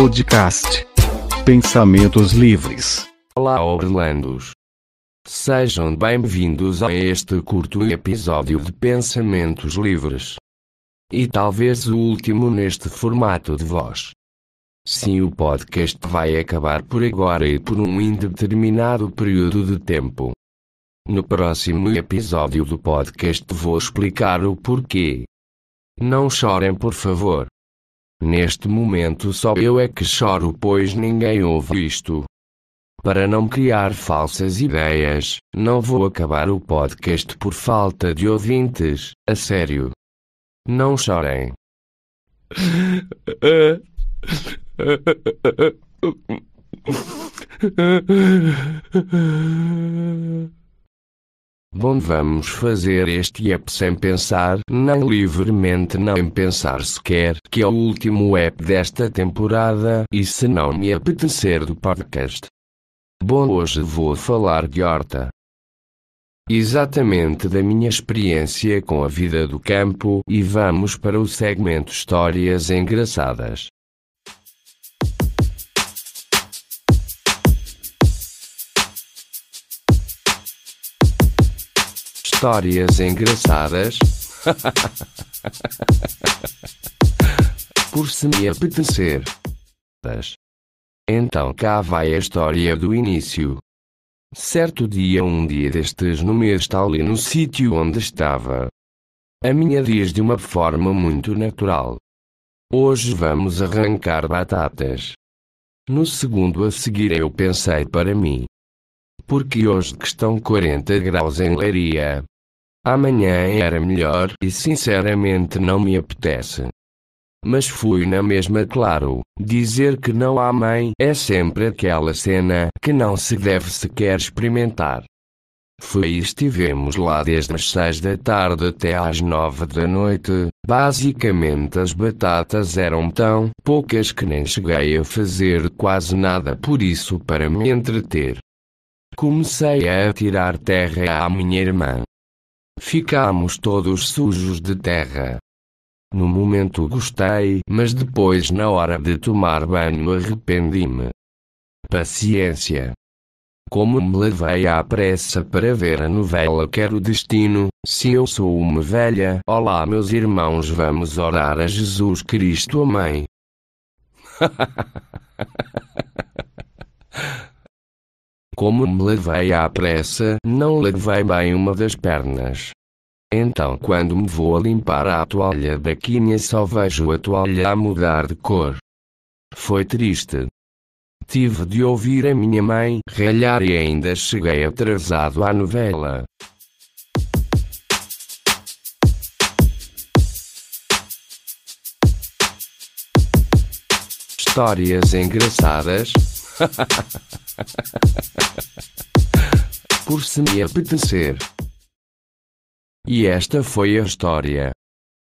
Podcast. Pensamentos livres. Olá, Orlandos. Sejam bem-vindos a este curto episódio de Pensamentos Livres. E talvez o último neste formato de voz. Sim, o podcast vai acabar por agora e por um indeterminado período de tempo. No próximo episódio do podcast vou explicar o porquê. Não chorem, por favor. Neste momento só eu é que choro, pois ninguém ouve isto. Para não criar falsas ideias, não vou acabar o podcast por falta de ouvintes, a sério. Não chorem. Bom, vamos fazer este app sem pensar, nem livremente, nem pensar sequer, que é o último app desta temporada, e se não me apetecer do podcast. Bom, hoje vou falar de horta. Exatamente da minha experiência com a vida do campo, e vamos para o segmento Histórias Engraçadas. Histórias engraçadas. Por se me apetecer. Então cá vai a história do início. Certo dia, um dia destes no mês tal ali no sítio onde estava. A minha diz de uma forma muito natural. Hoje vamos arrancar batatas. No segundo a seguir eu pensei para mim. Porque hoje que estão 40 graus em Leiria. Amanhã era melhor e sinceramente não me apetece. Mas fui na mesma, claro. Dizer que não há mãe é sempre aquela cena que não se deve sequer experimentar. Foi e estivemos lá desde as seis da tarde até às nove da noite. Basicamente, as batatas eram tão poucas que nem cheguei a fazer quase nada por isso para me entreter. Comecei a tirar terra à minha irmã. Ficámos todos sujos de terra. No momento gostei, mas depois, na hora de tomar banho, arrependi-me. Paciência. Como me levei à pressa para ver a novela Quero Destino, se eu sou uma velha, olá meus irmãos, vamos orar a Jesus Cristo, Amém. Como me levei à pressa, não levei bem uma das pernas. Então, quando me vou a limpar a toalha da quinha, só vejo a toalha a mudar de cor. Foi triste. Tive de ouvir a minha mãe ralhar e ainda cheguei atrasado à novela. Histórias engraçadas. Por se me apetecer. E esta foi a história.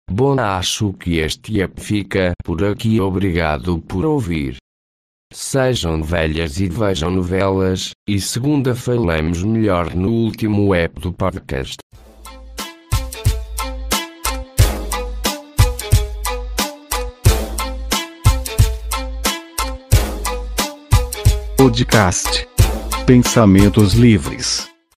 Bom, acho que este app fica por aqui. Obrigado por ouvir. Sejam velhas e vejam novelas, e segunda falamos melhor no último app do podcast. Podcast. Pensamentos livres.